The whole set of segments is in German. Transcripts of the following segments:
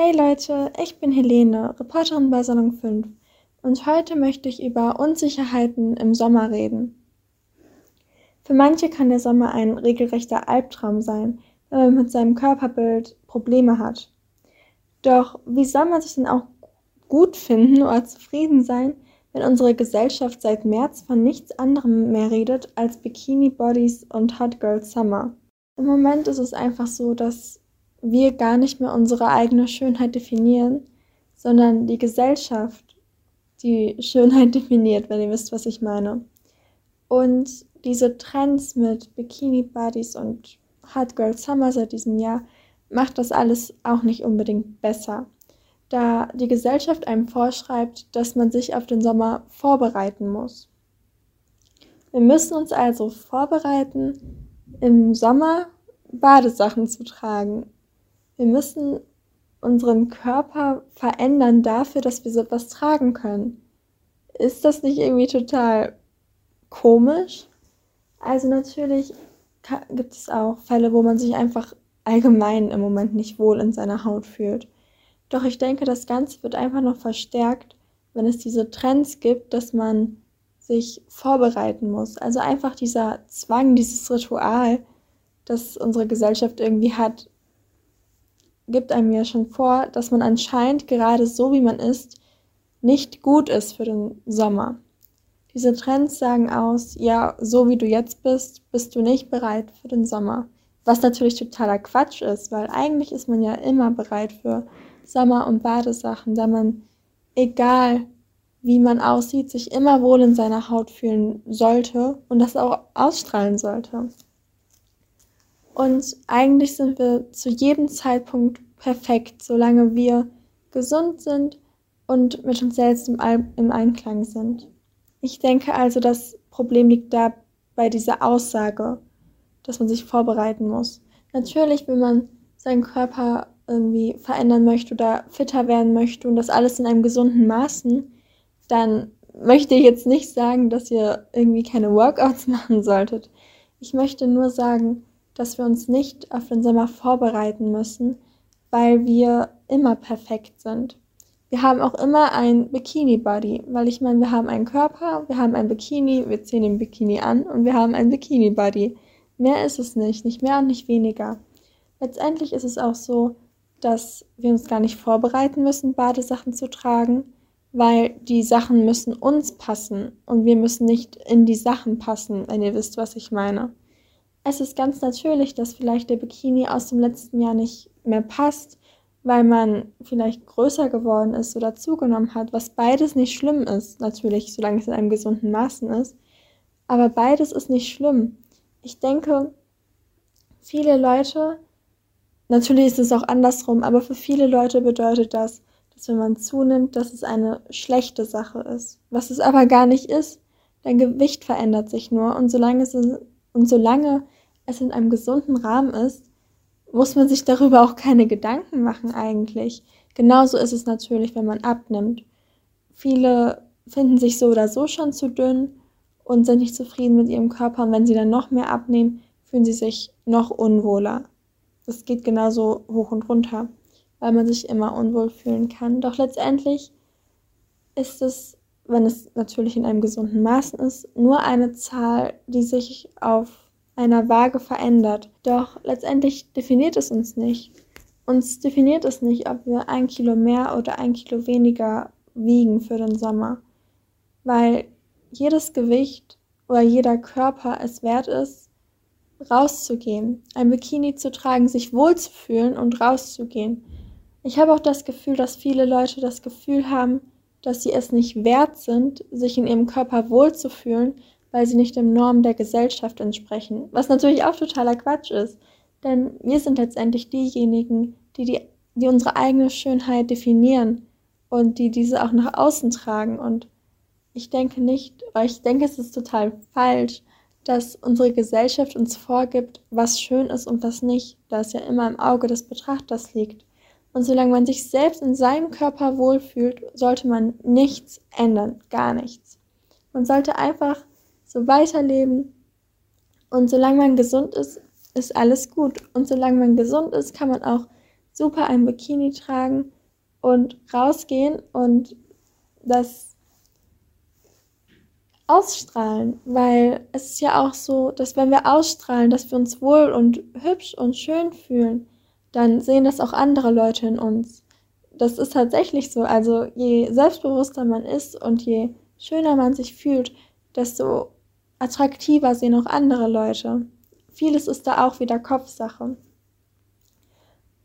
Hey Leute, ich bin Helene, Reporterin bei Salon 5 und heute möchte ich über Unsicherheiten im Sommer reden. Für manche kann der Sommer ein regelrechter Albtraum sein, wenn man mit seinem Körperbild Probleme hat. Doch wie soll man sich denn auch gut finden oder zufrieden sein, wenn unsere Gesellschaft seit März von nichts anderem mehr redet als Bikini Bodies und Hot Girl Summer? Im Moment ist es einfach so, dass wir gar nicht mehr unsere eigene Schönheit definieren, sondern die Gesellschaft die Schönheit definiert, wenn ihr wisst, was ich meine. Und diese Trends mit Bikini Bodies und Hot Girl Summer seit diesem Jahr macht das alles auch nicht unbedingt besser, da die Gesellschaft einem vorschreibt, dass man sich auf den Sommer vorbereiten muss. Wir müssen uns also vorbereiten, im Sommer Badesachen zu tragen wir müssen unseren Körper verändern dafür, dass wir so etwas tragen können. Ist das nicht irgendwie total komisch? Also natürlich gibt es auch Fälle, wo man sich einfach allgemein im Moment nicht wohl in seiner Haut fühlt. Doch ich denke, das Ganze wird einfach noch verstärkt, wenn es diese Trends gibt, dass man sich vorbereiten muss. Also einfach dieser Zwang, dieses Ritual, das unsere Gesellschaft irgendwie hat, gibt einem ja schon vor, dass man anscheinend gerade so wie man ist, nicht gut ist für den Sommer. Diese Trends sagen aus, ja, so wie du jetzt bist, bist du nicht bereit für den Sommer. Was natürlich totaler Quatsch ist, weil eigentlich ist man ja immer bereit für Sommer- und Badesachen, da man, egal wie man aussieht, sich immer wohl in seiner Haut fühlen sollte und das auch ausstrahlen sollte. Und eigentlich sind wir zu jedem Zeitpunkt perfekt, solange wir gesund sind und mit uns selbst im, im Einklang sind. Ich denke also, das Problem liegt da bei dieser Aussage, dass man sich vorbereiten muss. Natürlich, wenn man seinen Körper irgendwie verändern möchte oder fitter werden möchte und das alles in einem gesunden Maßen, dann möchte ich jetzt nicht sagen, dass ihr irgendwie keine Workouts machen solltet. Ich möchte nur sagen, dass wir uns nicht auf den Sommer vorbereiten müssen, weil wir immer perfekt sind. Wir haben auch immer ein Bikini-Body, weil ich meine, wir haben einen Körper, wir haben ein Bikini, wir ziehen den Bikini an und wir haben ein Bikini-Body. Mehr ist es nicht, nicht mehr und nicht weniger. Letztendlich ist es auch so, dass wir uns gar nicht vorbereiten müssen, Badesachen zu tragen, weil die Sachen müssen uns passen und wir müssen nicht in die Sachen passen, wenn ihr wisst, was ich meine. Es ist ganz natürlich, dass vielleicht der Bikini aus dem letzten Jahr nicht mehr passt, weil man vielleicht größer geworden ist oder zugenommen hat, was beides nicht schlimm ist, natürlich, solange es in einem gesunden Maßen ist. Aber beides ist nicht schlimm. Ich denke, viele Leute, natürlich ist es auch andersrum, aber für viele Leute bedeutet das, dass wenn man zunimmt, dass es eine schlechte Sache ist. Was es aber gar nicht ist. Dein Gewicht verändert sich nur und solange es, und solange es in einem gesunden Rahmen ist, muss man sich darüber auch keine Gedanken machen eigentlich. Genauso ist es natürlich, wenn man abnimmt. Viele finden sich so oder so schon zu dünn und sind nicht zufrieden mit ihrem Körper und wenn sie dann noch mehr abnehmen, fühlen sie sich noch unwohler. Das geht genauso hoch und runter, weil man sich immer unwohl fühlen kann. Doch letztendlich ist es, wenn es natürlich in einem gesunden Maßen ist, nur eine Zahl, die sich auf einer Waage verändert. Doch letztendlich definiert es uns nicht. Uns definiert es nicht, ob wir ein Kilo mehr oder ein Kilo weniger wiegen für den Sommer. Weil jedes Gewicht oder jeder Körper es wert ist, rauszugehen, ein Bikini zu tragen, sich wohlzufühlen und rauszugehen. Ich habe auch das Gefühl, dass viele Leute das Gefühl haben, dass sie es nicht wert sind, sich in ihrem Körper wohlzufühlen, weil sie nicht den Normen der Gesellschaft entsprechen. Was natürlich auch totaler Quatsch ist. Denn wir sind letztendlich diejenigen, die, die, die unsere eigene Schönheit definieren und die diese auch nach außen tragen. Und ich denke nicht, weil ich denke, es ist total falsch, dass unsere Gesellschaft uns vorgibt, was schön ist und was nicht, da es ja immer im Auge des Betrachters liegt. Und solange man sich selbst in seinem Körper wohlfühlt, sollte man nichts ändern, gar nichts. Man sollte einfach so weiterleben. Und solange man gesund ist, ist alles gut. Und solange man gesund ist, kann man auch super ein Bikini tragen und rausgehen und das ausstrahlen, weil es ist ja auch so, dass wenn wir ausstrahlen, dass wir uns wohl und hübsch und schön fühlen, dann sehen das auch andere Leute in uns. Das ist tatsächlich so. Also je selbstbewusster man ist und je schöner man sich fühlt, desto attraktiver sehen auch andere Leute. Vieles ist da auch wieder Kopfsache.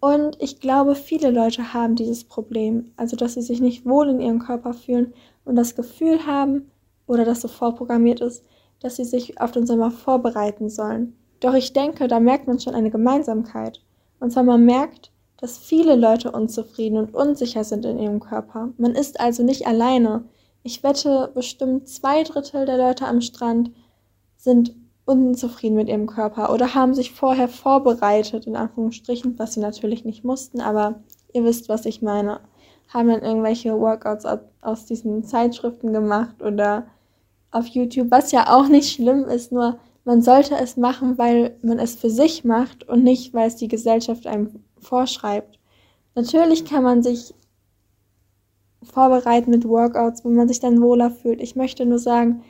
Und ich glaube, viele Leute haben dieses Problem, also dass sie sich nicht wohl in ihrem Körper fühlen und das Gefühl haben, oder das so vorprogrammiert ist, dass sie sich auf den Sommer vorbereiten sollen. Doch ich denke, da merkt man schon eine Gemeinsamkeit. Und zwar man merkt, dass viele Leute unzufrieden und unsicher sind in ihrem Körper. Man ist also nicht alleine. Ich wette, bestimmt zwei Drittel der Leute am Strand sind unzufrieden mit ihrem Körper oder haben sich vorher vorbereitet, in Anführungsstrichen, was sie natürlich nicht mussten, aber ihr wisst, was ich meine. Haben dann irgendwelche Workouts aus diesen Zeitschriften gemacht oder auf YouTube, was ja auch nicht schlimm ist, nur man sollte es machen, weil man es für sich macht und nicht, weil es die Gesellschaft einem vorschreibt. Natürlich kann man sich vorbereiten mit Workouts, wenn man sich dann wohler fühlt. Ich möchte nur sagen,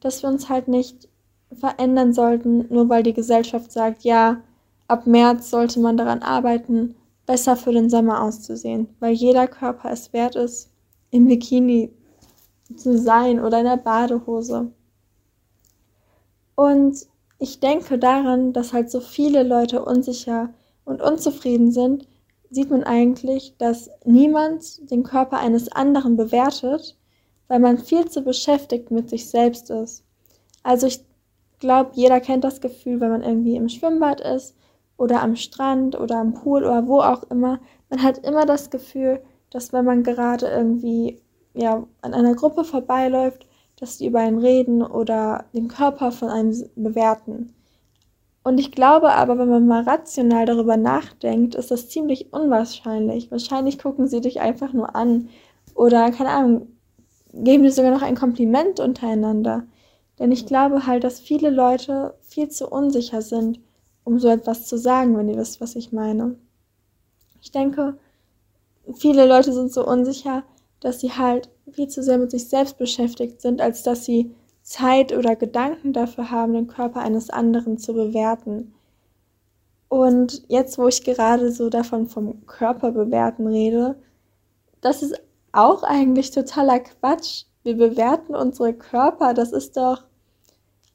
dass wir uns halt nicht verändern sollten, nur weil die Gesellschaft sagt, ja, ab März sollte man daran arbeiten, besser für den Sommer auszusehen, weil jeder Körper es wert ist, im Bikini zu sein oder in der Badehose. Und ich denke daran, dass halt so viele Leute unsicher und unzufrieden sind, sieht man eigentlich, dass niemand den Körper eines anderen bewertet, weil man viel zu beschäftigt mit sich selbst ist. Also ich glaube, jeder kennt das Gefühl, wenn man irgendwie im Schwimmbad ist oder am Strand oder am Pool oder wo auch immer. Man hat immer das Gefühl, dass wenn man gerade irgendwie ja, an einer Gruppe vorbeiläuft, dass die über einen reden oder den Körper von einem bewerten. Und ich glaube aber, wenn man mal rational darüber nachdenkt, ist das ziemlich unwahrscheinlich. Wahrscheinlich gucken sie dich einfach nur an oder, keine Ahnung, geben dir sogar noch ein Kompliment untereinander. Denn ich glaube halt, dass viele Leute viel zu unsicher sind, um so etwas zu sagen, wenn ihr wisst, was ich meine. Ich denke, viele Leute sind so unsicher, dass sie halt viel zu sehr mit sich selbst beschäftigt sind, als dass sie Zeit oder Gedanken dafür haben, den Körper eines anderen zu bewerten. Und jetzt, wo ich gerade so davon vom Körper bewerten rede, das ist auch eigentlich totaler Quatsch. Wir bewerten unsere Körper, das ist doch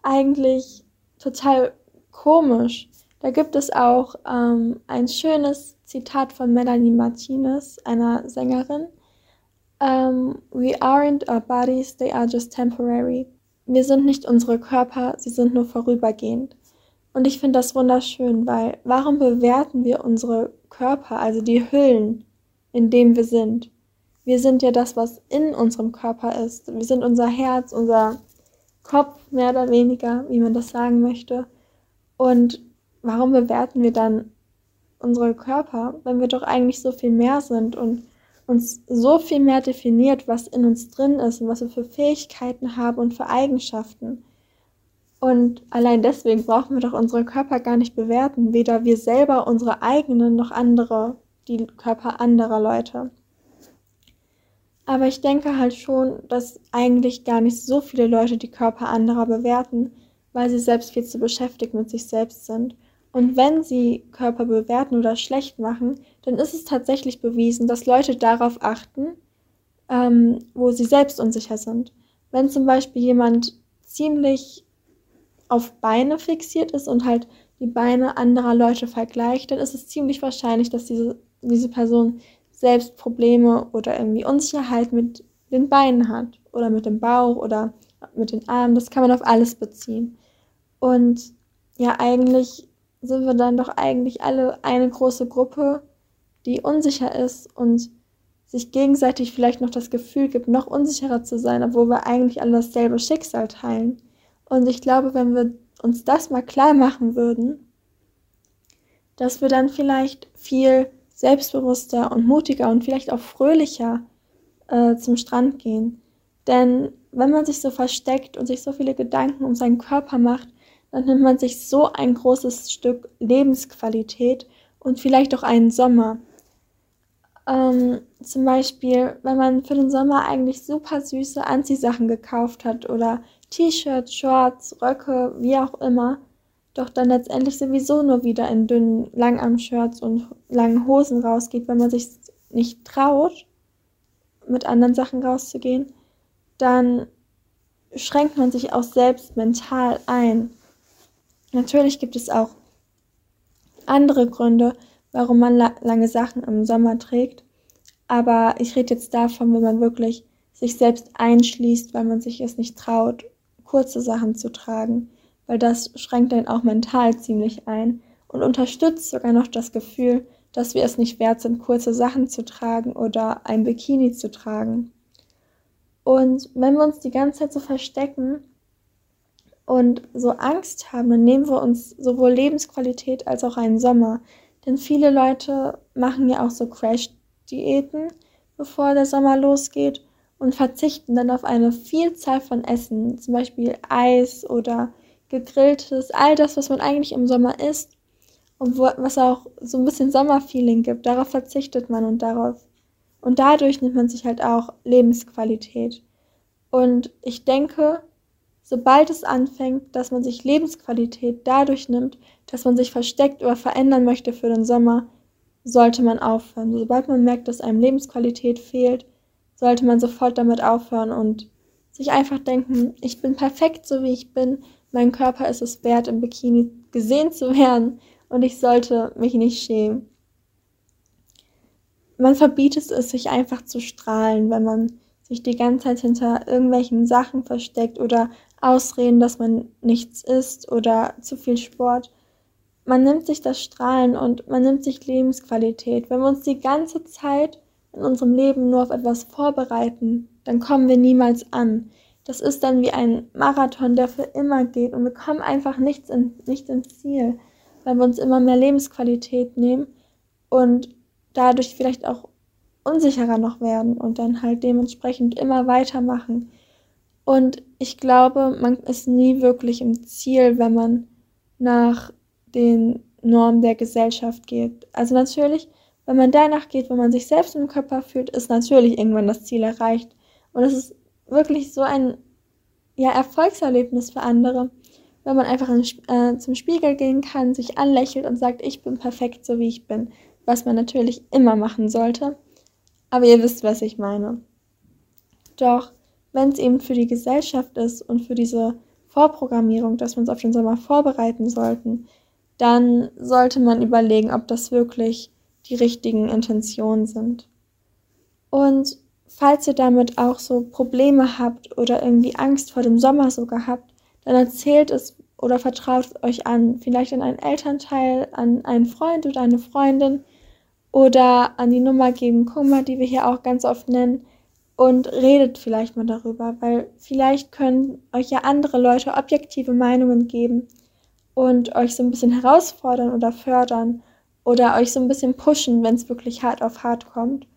eigentlich total komisch. Da gibt es auch ähm, ein schönes Zitat von Melanie Martinez, einer Sängerin, um, we aren't our bodies, they are just temporary. Wir sind nicht unsere Körper, sie sind nur vorübergehend. Und ich finde das wunderschön, weil warum bewerten wir unsere Körper, also die Hüllen, in denen wir sind? Wir sind ja das, was in unserem Körper ist. Wir sind unser Herz, unser Kopf, mehr oder weniger, wie man das sagen möchte. Und warum bewerten wir dann unsere Körper, wenn wir doch eigentlich so viel mehr sind und uns so viel mehr definiert, was in uns drin ist und was wir für Fähigkeiten haben und für Eigenschaften. Und allein deswegen brauchen wir doch unsere Körper gar nicht bewerten, weder wir selber unsere eigenen noch andere, die Körper anderer Leute. Aber ich denke halt schon, dass eigentlich gar nicht so viele Leute die Körper anderer bewerten, weil sie selbst viel zu beschäftigt mit sich selbst sind und wenn sie Körper bewerten oder schlecht machen, dann ist es tatsächlich bewiesen, dass Leute darauf achten, ähm, wo sie selbst unsicher sind. Wenn zum Beispiel jemand ziemlich auf Beine fixiert ist und halt die Beine anderer Leute vergleicht, dann ist es ziemlich wahrscheinlich, dass diese, diese Person selbst Probleme oder irgendwie Unsicherheit mit den Beinen hat oder mit dem Bauch oder mit den Armen. Das kann man auf alles beziehen. Und ja, eigentlich sind wir dann doch eigentlich alle eine große Gruppe, die unsicher ist und sich gegenseitig vielleicht noch das Gefühl gibt, noch unsicherer zu sein, obwohl wir eigentlich alle dasselbe Schicksal teilen. Und ich glaube, wenn wir uns das mal klar machen würden, dass wir dann vielleicht viel selbstbewusster und mutiger und vielleicht auch fröhlicher äh, zum Strand gehen. Denn wenn man sich so versteckt und sich so viele Gedanken um seinen Körper macht, dann nimmt man sich so ein großes Stück Lebensqualität und vielleicht auch einen Sommer. Ähm, zum Beispiel, wenn man für den Sommer eigentlich super süße Anziehsachen gekauft hat oder T-Shirts, Shorts, Röcke, wie auch immer, doch dann letztendlich sowieso nur wieder in dünnen Langarm-Shirts und langen Hosen rausgeht, wenn man sich nicht traut, mit anderen Sachen rauszugehen, dann schränkt man sich auch selbst mental ein. Natürlich gibt es auch andere Gründe, warum man la lange Sachen im Sommer trägt. Aber ich rede jetzt davon, wenn man wirklich sich selbst einschließt, weil man sich es nicht traut, kurze Sachen zu tragen, weil das schränkt einen auch mental ziemlich ein und unterstützt sogar noch das Gefühl, dass wir es nicht wert sind, kurze Sachen zu tragen oder ein Bikini zu tragen. Und wenn wir uns die ganze Zeit so verstecken und so Angst haben, dann nehmen wir uns sowohl Lebensqualität als auch einen Sommer. Denn viele Leute machen ja auch so Crash-Diäten, bevor der Sommer losgeht und verzichten dann auf eine Vielzahl von Essen, zum Beispiel Eis oder gegrilltes, all das, was man eigentlich im Sommer isst und wo, was auch so ein bisschen Sommerfeeling gibt, darauf verzichtet man und darauf und dadurch nimmt man sich halt auch Lebensqualität. Und ich denke, sobald es anfängt, dass man sich Lebensqualität dadurch nimmt, dass man sich versteckt oder verändern möchte für den Sommer, sollte man aufhören. Sobald man merkt, dass einem Lebensqualität fehlt, sollte man sofort damit aufhören und sich einfach denken, ich bin perfekt so wie ich bin, mein Körper ist es wert, im Bikini gesehen zu werden und ich sollte mich nicht schämen. Man verbietet es, sich einfach zu strahlen, wenn man sich die ganze Zeit hinter irgendwelchen Sachen versteckt oder Ausreden, dass man nichts isst oder zu viel Sport. Man nimmt sich das Strahlen und man nimmt sich Lebensqualität. Wenn wir uns die ganze Zeit in unserem Leben nur auf etwas vorbereiten, dann kommen wir niemals an. Das ist dann wie ein Marathon, der für immer geht und wir kommen einfach nichts in, nicht ins Ziel, weil wir uns immer mehr Lebensqualität nehmen und dadurch vielleicht auch unsicherer noch werden und dann halt dementsprechend immer weitermachen. Und ich glaube, man ist nie wirklich im Ziel, wenn man nach den Normen der Gesellschaft geht. Also natürlich, wenn man danach geht, wenn man sich selbst im Körper fühlt, ist natürlich irgendwann das Ziel erreicht. Und es ist wirklich so ein ja, Erfolgserlebnis für andere, wenn man einfach in, äh, zum Spiegel gehen kann, sich anlächelt und sagt, ich bin perfekt so wie ich bin, was man natürlich immer machen sollte. Aber ihr wisst, was ich meine. Doch wenn es eben für die Gesellschaft ist und für diese Vorprogrammierung, dass wir uns auf den Sommer vorbereiten sollten, dann sollte man überlegen, ob das wirklich die richtigen Intentionen sind. Und falls ihr damit auch so Probleme habt oder irgendwie Angst vor dem Sommer sogar habt, dann erzählt es oder vertraut euch an, vielleicht an einen Elternteil, an einen Freund oder eine Freundin oder an die Nummer geben Kummer, die wir hier auch ganz oft nennen, und redet vielleicht mal darüber, weil vielleicht können euch ja andere Leute objektive Meinungen geben und euch so ein bisschen herausfordern oder fördern oder euch so ein bisschen pushen, wenn es wirklich hart auf hart kommt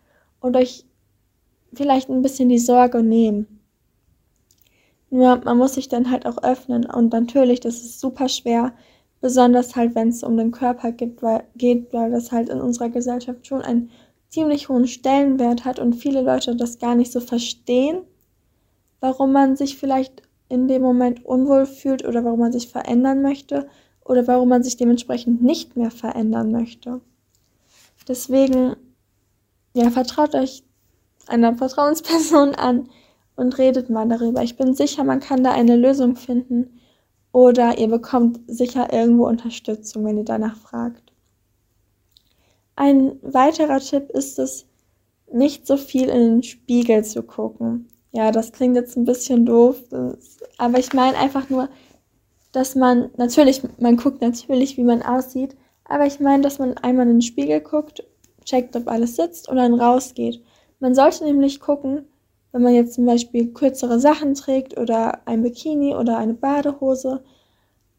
und euch vielleicht ein bisschen die Sorge nehmen. Nur man muss sich dann halt auch öffnen und natürlich, das ist super schwer, besonders halt, wenn es um den Körper geht weil, geht, weil das halt in unserer Gesellschaft schon ein ziemlich hohen Stellenwert hat und viele Leute das gar nicht so verstehen, warum man sich vielleicht in dem Moment unwohl fühlt oder warum man sich verändern möchte oder warum man sich dementsprechend nicht mehr verändern möchte. Deswegen, ja, vertraut euch einer Vertrauensperson an und redet mal darüber. Ich bin sicher, man kann da eine Lösung finden oder ihr bekommt sicher irgendwo Unterstützung, wenn ihr danach fragt. Ein weiterer Tipp ist es, nicht so viel in den Spiegel zu gucken. Ja, das klingt jetzt ein bisschen doof, das, aber ich meine einfach nur, dass man natürlich, man guckt natürlich, wie man aussieht, aber ich meine, dass man einmal in den Spiegel guckt, checkt, ob alles sitzt und dann rausgeht. Man sollte nämlich gucken, wenn man jetzt zum Beispiel kürzere Sachen trägt oder ein Bikini oder eine Badehose,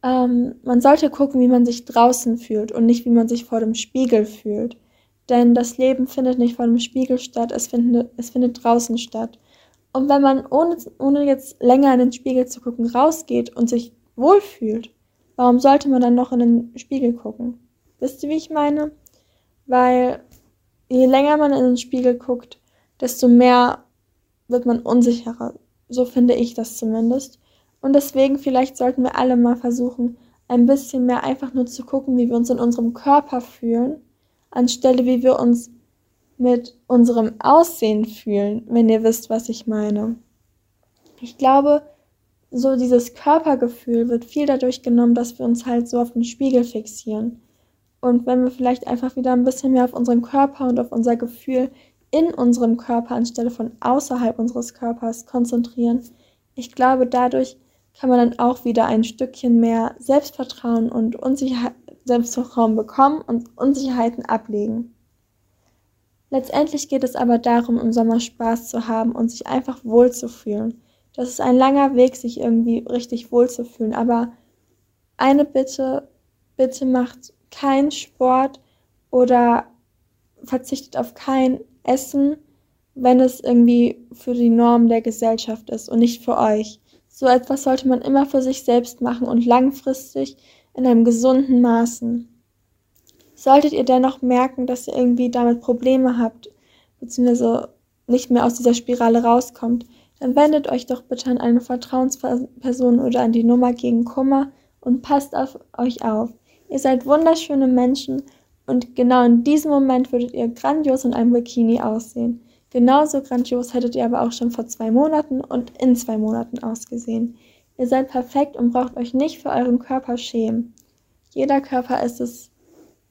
ähm, man sollte gucken, wie man sich draußen fühlt und nicht, wie man sich vor dem Spiegel fühlt. Denn das Leben findet nicht vor dem Spiegel statt, es findet, es findet draußen statt. Und wenn man ohne, ohne jetzt länger in den Spiegel zu gucken rausgeht und sich wohlfühlt, warum sollte man dann noch in den Spiegel gucken? Wisst ihr, wie ich meine? Weil je länger man in den Spiegel guckt, desto mehr wird man unsicherer. So finde ich das zumindest. Und deswegen vielleicht sollten wir alle mal versuchen, ein bisschen mehr einfach nur zu gucken, wie wir uns in unserem Körper fühlen, anstelle wie wir uns mit unserem Aussehen fühlen, wenn ihr wisst, was ich meine. Ich glaube, so dieses Körpergefühl wird viel dadurch genommen, dass wir uns halt so auf den Spiegel fixieren. Und wenn wir vielleicht einfach wieder ein bisschen mehr auf unseren Körper und auf unser Gefühl in unserem Körper anstelle von außerhalb unseres Körpers konzentrieren, ich glaube, dadurch kann man dann auch wieder ein Stückchen mehr Selbstvertrauen und Unsicherheit, Selbstvertrauen bekommen und Unsicherheiten ablegen. Letztendlich geht es aber darum, im Sommer Spaß zu haben und sich einfach wohlzufühlen. Das ist ein langer Weg, sich irgendwie richtig wohlzufühlen. Aber eine Bitte, bitte macht keinen Sport oder verzichtet auf kein Essen, wenn es irgendwie für die Norm der Gesellschaft ist und nicht für euch. So etwas sollte man immer für sich selbst machen und langfristig in einem gesunden Maßen. Solltet ihr dennoch merken, dass ihr irgendwie damit Probleme habt, beziehungsweise nicht mehr aus dieser Spirale rauskommt, dann wendet euch doch bitte an eine Vertrauensperson oder an die Nummer gegen Kummer und passt auf euch auf. Ihr seid wunderschöne Menschen und genau in diesem Moment würdet ihr grandios in einem Bikini aussehen. Genauso grandios hättet ihr aber auch schon vor zwei Monaten und in zwei Monaten ausgesehen. Ihr seid perfekt und braucht euch nicht für euren Körper schämen. Jeder Körper ist es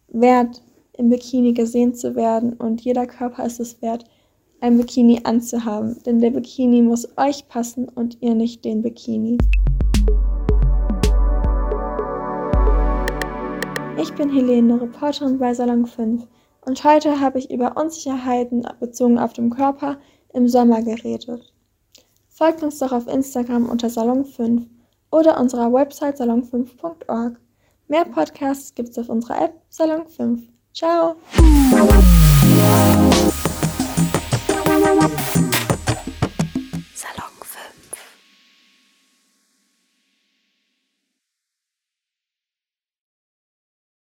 wert, im Bikini gesehen zu werden und jeder Körper ist es wert, ein Bikini anzuhaben, denn der Bikini muss euch passen und ihr nicht den Bikini. Ich bin Helene, Reporterin bei Salon 5 und heute habe ich über Unsicherheiten bezogen auf den Körper im Sommer geredet. Folgt uns doch auf Instagram unter Salon 5 oder unserer Website salon5.org. Mehr Podcasts gibt es auf unserer App Salon 5. Ciao!